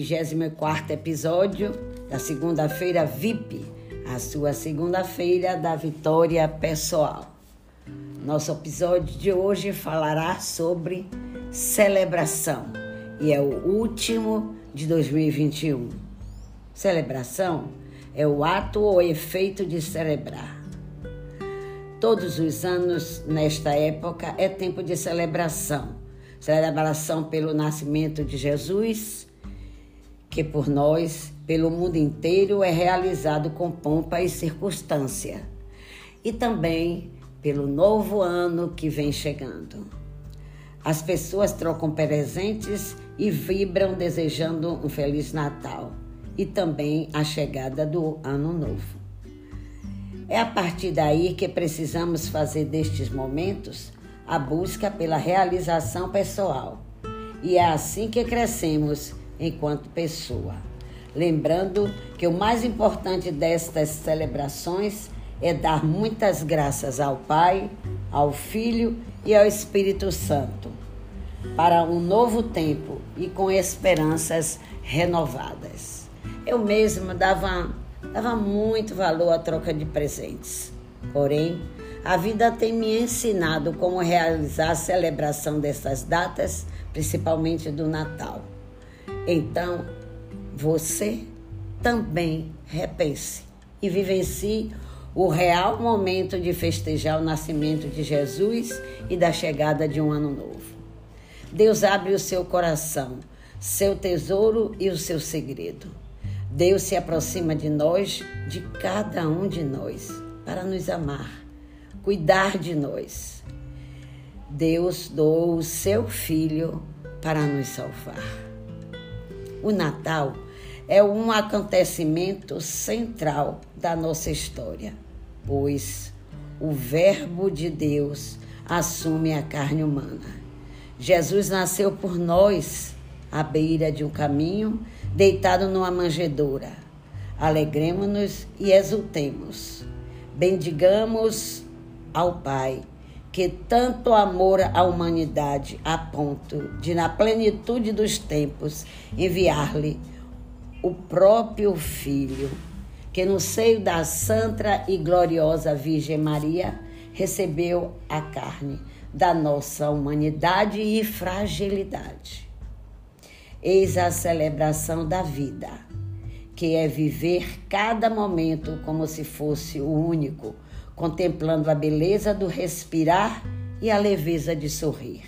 24 episódio da segunda-feira VIP, a sua segunda-feira da vitória pessoal. Nosso episódio de hoje falará sobre celebração e é o último de 2021. Celebração é o ato ou efeito de celebrar. Todos os anos, nesta época, é tempo de celebração. Celebração pelo nascimento de Jesus, que por nós, pelo mundo inteiro, é realizado com pompa e circunstância. E também pelo novo ano que vem chegando. As pessoas trocam presentes e vibram desejando um Feliz Natal e também a chegada do Ano Novo. É a partir daí que precisamos fazer destes momentos a busca pela realização pessoal. E é assim que crescemos enquanto pessoa. Lembrando que o mais importante destas celebrações é dar muitas graças ao Pai, ao Filho e ao Espírito Santo para um novo tempo e com esperanças renovadas. Eu mesma dava, dava muito valor à troca de presentes. Porém, a vida tem me ensinado como realizar a celebração dessas datas, principalmente do Natal. Então, você também repense e vivencie o real momento de festejar o nascimento de Jesus e da chegada de um ano novo. Deus abre o seu coração, seu tesouro e o seu segredo. Deus se aproxima de nós, de cada um de nós, para nos amar, cuidar de nós. Deus doou o seu Filho para nos salvar. O Natal é um acontecimento central da nossa história, pois o Verbo de Deus assume a carne humana. Jesus nasceu por nós à beira de um caminho, deitado numa manjedoura. Alegremos-nos e exultemos. Bendigamos ao Pai, que tanto amor à humanidade a ponto de, na plenitude dos tempos, enviar-lhe o próprio Filho, que no seio da santa e gloriosa Virgem Maria recebeu a carne da nossa humanidade e fragilidade. Eis a celebração da vida, que é viver cada momento como se fosse o único, contemplando a beleza do respirar e a leveza de sorrir.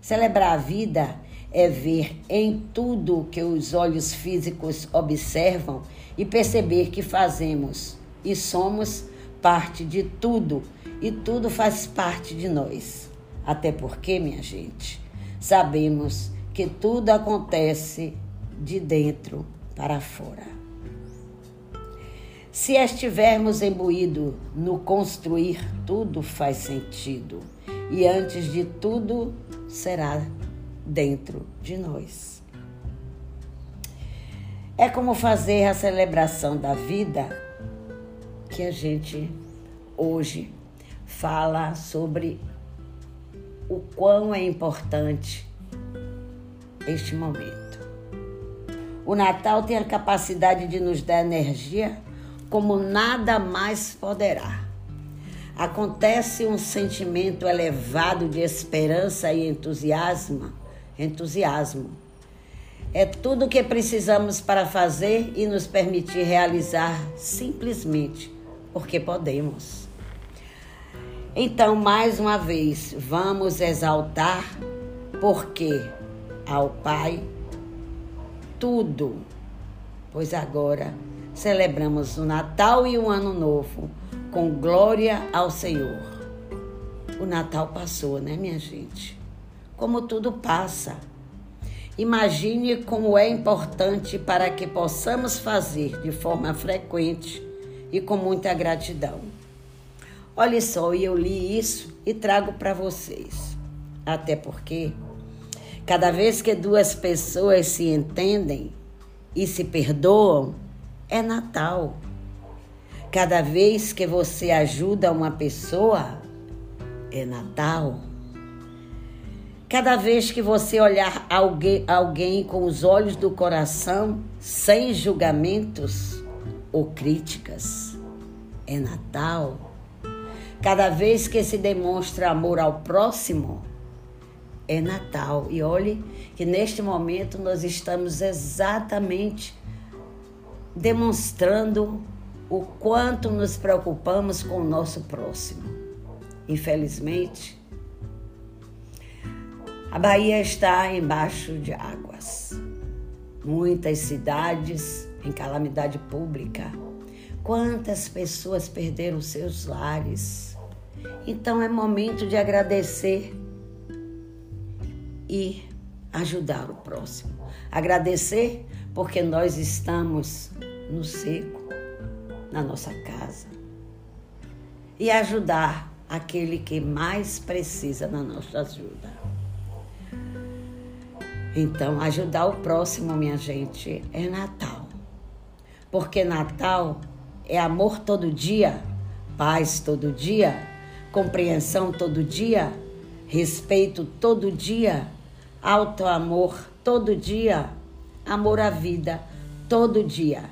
Celebrar a vida é ver em tudo que os olhos físicos observam e perceber que fazemos e somos parte de tudo e tudo faz parte de nós. Até porque, minha gente, sabemos que tudo acontece de dentro para fora. Se estivermos imbuídos no construir, tudo faz sentido. E antes de tudo, será dentro de nós. É como fazer a celebração da vida que a gente hoje fala sobre o quão é importante este momento. O Natal tem a capacidade de nos dar energia como nada mais poderá. Acontece um sentimento elevado de esperança e entusiasmo, entusiasmo. É tudo o que precisamos para fazer e nos permitir realizar simplesmente porque podemos. Então, mais uma vez, vamos exaltar, porque ao Pai tudo, pois agora celebramos o Natal e o Ano Novo com glória ao Senhor. O Natal passou, né, minha gente? Como tudo passa. Imagine como é importante para que possamos fazer de forma frequente e com muita gratidão Olha só, eu li isso e trago para vocês. Até porque cada vez que duas pessoas se entendem e se perdoam, é Natal. Cada vez que você ajuda uma pessoa, é Natal. Cada vez que você olhar alguém, alguém com os olhos do coração, sem julgamentos ou críticas, é Natal. Cada vez que se demonstra amor ao próximo, é Natal. E olhe que neste momento nós estamos exatamente demonstrando o quanto nos preocupamos com o nosso próximo. Infelizmente, a Bahia está embaixo de águas. Muitas cidades em calamidade pública. Quantas pessoas perderam seus lares. Então é momento de agradecer e ajudar o próximo. Agradecer porque nós estamos no seco, na nossa casa. E ajudar aquele que mais precisa da nossa ajuda. Então, ajudar o próximo, minha gente, é Natal. Porque Natal é amor todo dia, paz todo dia, compreensão todo dia, respeito todo dia, alto amor todo dia, amor à vida todo dia.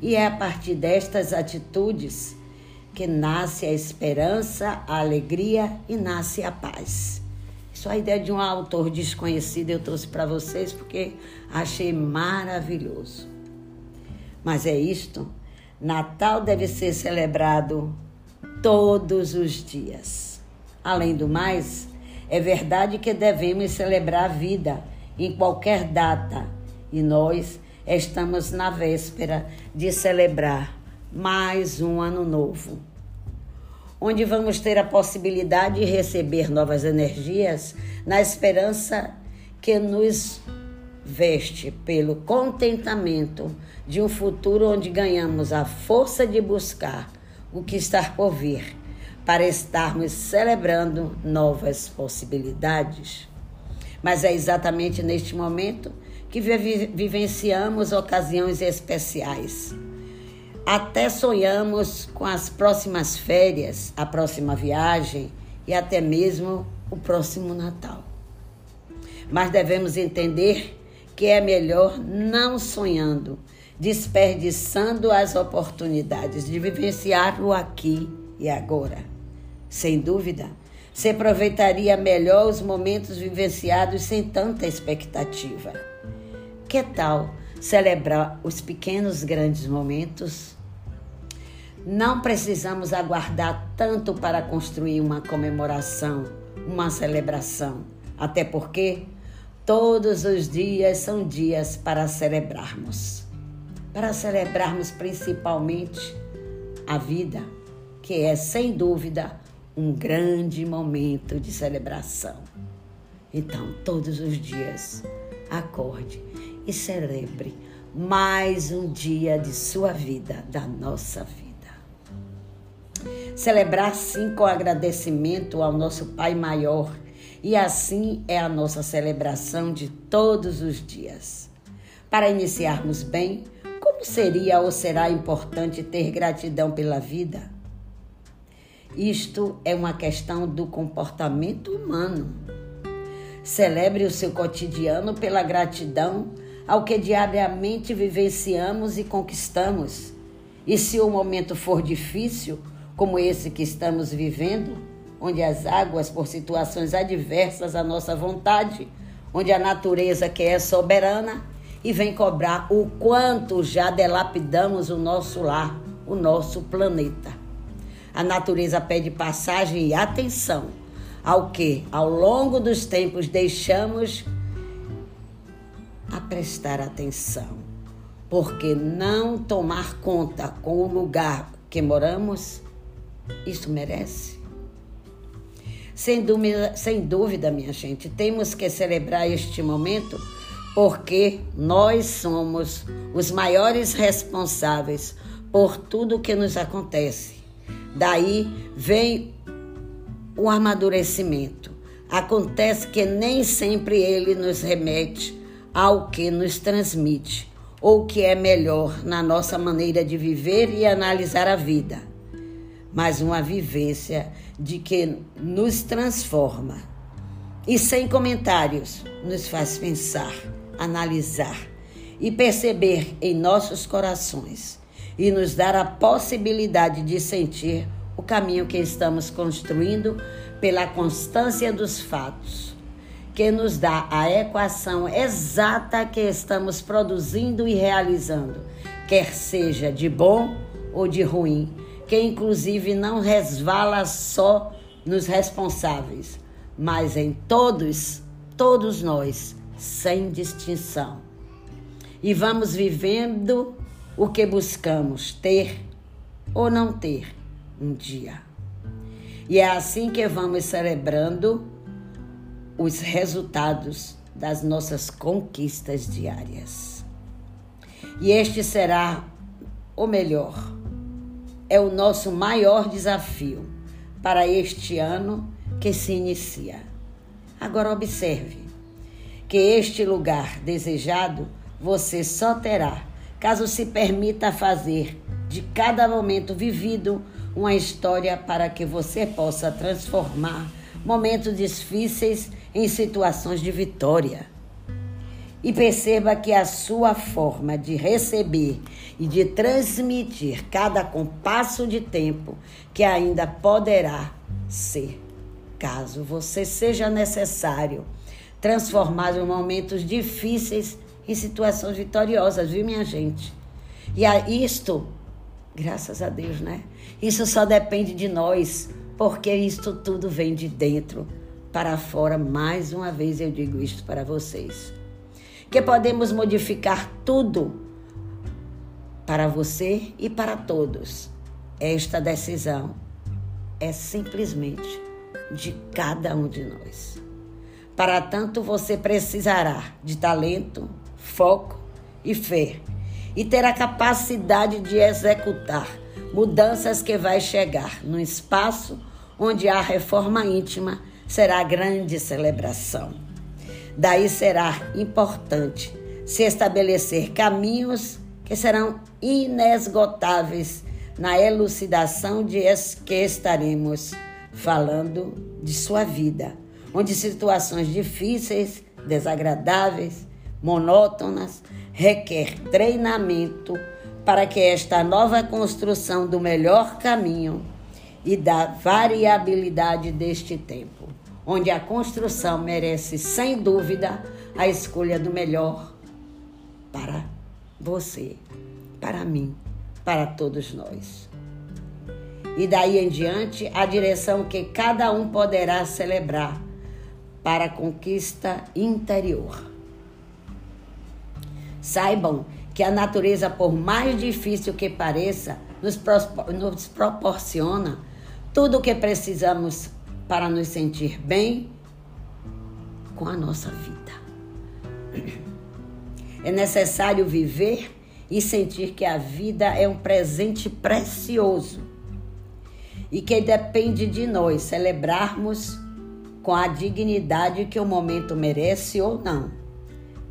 E é a partir destas atitudes que nasce a esperança, a alegria e nasce a paz. Isso é a ideia de um autor desconhecido eu trouxe para vocês porque achei maravilhoso. Mas é isto: Natal deve ser celebrado todos os dias. Além do mais, é verdade que devemos celebrar a vida em qualquer data e nós estamos na véspera de celebrar mais um ano novo onde vamos ter a possibilidade de receber novas energias na esperança que nos veste pelo contentamento de um futuro onde ganhamos a força de buscar o que está por vir, para estarmos celebrando novas possibilidades. Mas é exatamente neste momento que vivenciamos ocasiões especiais até sonhamos com as próximas férias, a próxima viagem e até mesmo o próximo Natal. Mas devemos entender que é melhor não sonhando, desperdiçando as oportunidades de vivenciar o aqui e agora. Sem dúvida, se aproveitaria melhor os momentos vivenciados sem tanta expectativa. Que tal celebrar os pequenos grandes momentos não precisamos aguardar tanto para construir uma comemoração, uma celebração, até porque todos os dias são dias para celebrarmos. Para celebrarmos principalmente a vida, que é sem dúvida um grande momento de celebração. Então, todos os dias, acorde e celebre mais um dia de sua vida, da nossa vida. Celebrar sim com agradecimento ao nosso Pai maior. E assim é a nossa celebração de todos os dias. Para iniciarmos bem, como seria ou será importante ter gratidão pela vida? Isto é uma questão do comportamento humano. Celebre o seu cotidiano pela gratidão ao que diariamente vivenciamos e conquistamos. E se o momento for difícil, como esse que estamos vivendo, onde as águas, por situações adversas à nossa vontade, onde a natureza que é soberana e vem cobrar o quanto já delapidamos o nosso lar, o nosso planeta. A natureza pede passagem e atenção ao que, ao longo dos tempos, deixamos prestar atenção. Porque não tomar conta com o lugar que moramos isso merece? Sem dúvida, sem dúvida, minha gente, temos que celebrar este momento porque nós somos os maiores responsáveis por tudo que nos acontece. Daí vem o amadurecimento. Acontece que nem sempre ele nos remete ao que nos transmite ou que é melhor na nossa maneira de viver e analisar a vida. Mas uma vivência de que nos transforma, e sem comentários nos faz pensar, analisar e perceber em nossos corações e nos dar a possibilidade de sentir o caminho que estamos construindo pela constância dos fatos, que nos dá a equação exata que estamos produzindo e realizando, quer seja de bom ou de ruim, que inclusive não resvala só nos responsáveis, mas em todos, todos nós, sem distinção. E vamos vivendo o que buscamos ter ou não ter um dia. E é assim que vamos celebrando os resultados das nossas conquistas diárias. E este será o melhor, é o nosso maior desafio para este ano que se inicia. Agora observe que este lugar desejado você só terá caso se permita fazer de cada momento vivido uma história para que você possa transformar momentos difíceis em situações de vitória. E perceba que a sua forma de receber e de transmitir cada compasso de tempo que ainda poderá ser, caso você seja necessário transformar os momentos difíceis em situações vitoriosas, viu, minha gente? E a isto, graças a Deus, né? Isso só depende de nós, porque isto tudo vem de dentro para fora. Mais uma vez eu digo isto para vocês. Que podemos modificar tudo para você e para todos. Esta decisão é simplesmente de cada um de nós. Para tanto, você precisará de talento, foco e fé, e ter a capacidade de executar mudanças que vai chegar no espaço onde a reforma íntima será grande celebração. Daí será importante se estabelecer caminhos que serão inesgotáveis na elucidação de que estaremos falando de sua vida, onde situações difíceis, desagradáveis, monótonas, requer treinamento para que esta nova construção do melhor caminho e da variabilidade deste tempo, onde a construção merece, sem dúvida, a escolha do melhor para você, para mim, para todos nós. E daí em diante, a direção que cada um poderá celebrar para a conquista interior. Saibam que a natureza, por mais difícil que pareça, nos, proporciona tudo o que precisamos para nos sentir bem com a nossa vida. É necessário viver e sentir que a vida é um presente precioso e que depende de nós celebrarmos com a dignidade que o momento merece ou não.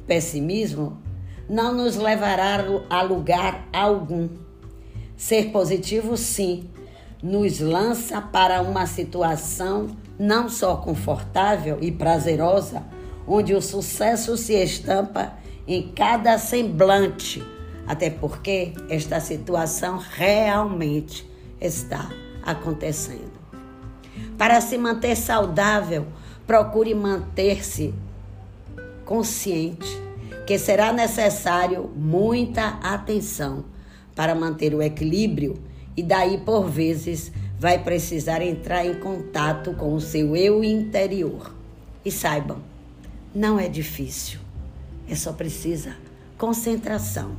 Pessimismo não nos levará a lugar algum. Ser positivo, sim, nos lança para uma situação não só confortável e prazerosa, onde o sucesso se estampa em cada semblante, até porque esta situação realmente está acontecendo. Para se manter saudável, procure manter-se consciente que será necessário muita atenção para manter o equilíbrio e daí por vezes vai precisar entrar em contato com o seu eu interior. E saibam, não é difícil. É só precisa concentração.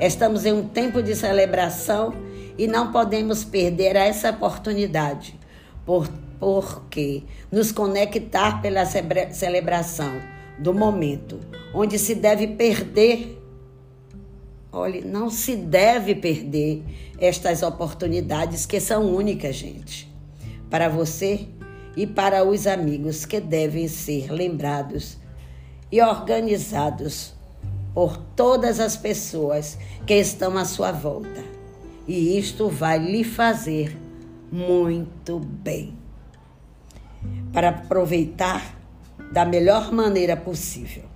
Estamos em um tempo de celebração e não podemos perder essa oportunidade, por, porque nos conectar pela celebração do momento, onde se deve perder. Olhe, não se deve perder estas oportunidades que são únicas, gente. Para você e para os amigos que devem ser lembrados e organizados por todas as pessoas que estão à sua volta. E isto vai lhe fazer muito bem. Para aproveitar da melhor maneira possível.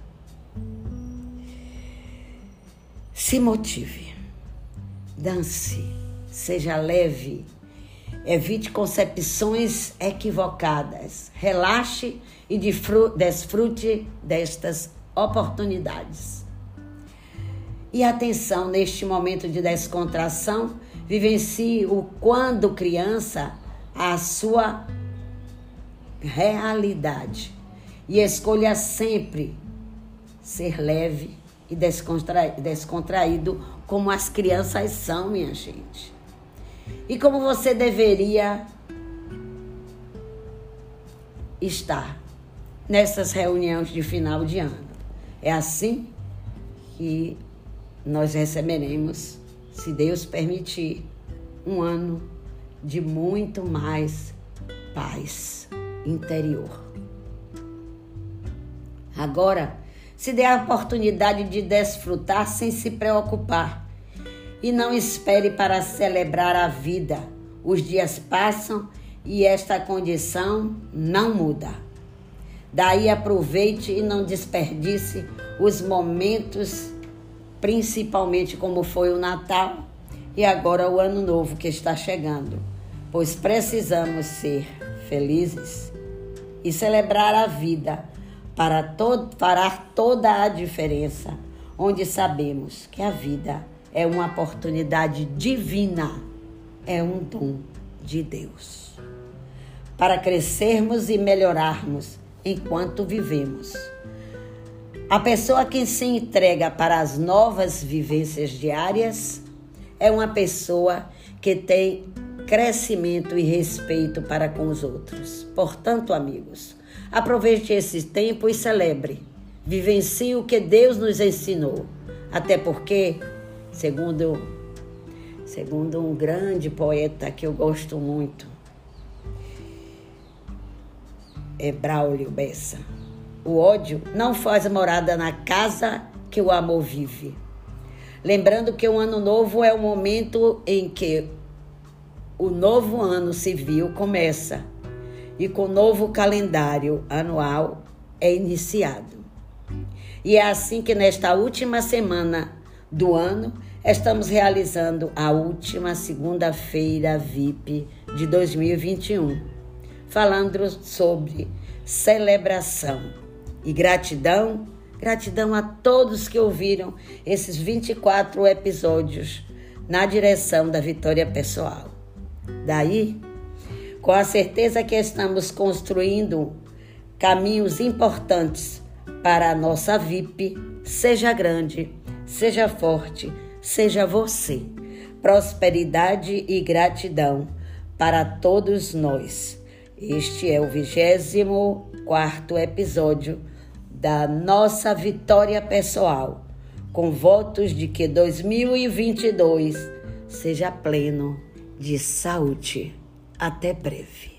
Se motive, dance, seja leve, evite concepções equivocadas, relaxe e desfrute destas oportunidades. E atenção, neste momento de descontração, vivencie o quando criança a sua realidade. E escolha sempre ser leve e descontraído, como as crianças são, minha gente. E como você deveria estar nessas reuniões de final de ano. É assim que nós receberemos, se Deus permitir, um ano de muito mais paz interior. Agora, se dê a oportunidade de desfrutar sem se preocupar. E não espere para celebrar a vida. Os dias passam e esta condição não muda. Daí aproveite e não desperdice os momentos, principalmente como foi o Natal e agora o Ano Novo que está chegando, pois precisamos ser felizes e celebrar a vida para todo, fará toda a diferença, onde sabemos que a vida é uma oportunidade divina, é um dom de Deus. Para crescermos e melhorarmos enquanto vivemos. A pessoa que se entrega para as novas vivências diárias é uma pessoa que tem crescimento e respeito para com os outros. Portanto, amigos, Aproveite esse tempo e celebre. Vivencie o que Deus nos ensinou. Até porque, segundo, segundo um grande poeta que eu gosto muito, é Braulio Bessa, o ódio não faz morada na casa que o amor vive. Lembrando que o ano novo é o momento em que o novo ano civil começa e com o novo calendário anual é iniciado. E é assim que nesta última semana do ano estamos realizando a última segunda-feira VIP de 2021, falando sobre celebração e gratidão, gratidão a todos que ouviram esses 24 episódios na direção da vitória pessoal. Daí com a certeza que estamos construindo caminhos importantes para a nossa VIP, seja grande, seja forte, seja você. Prosperidade e gratidão para todos nós. Este é o 24 episódio da nossa vitória pessoal, com votos de que 2022 seja pleno de saúde. Até breve.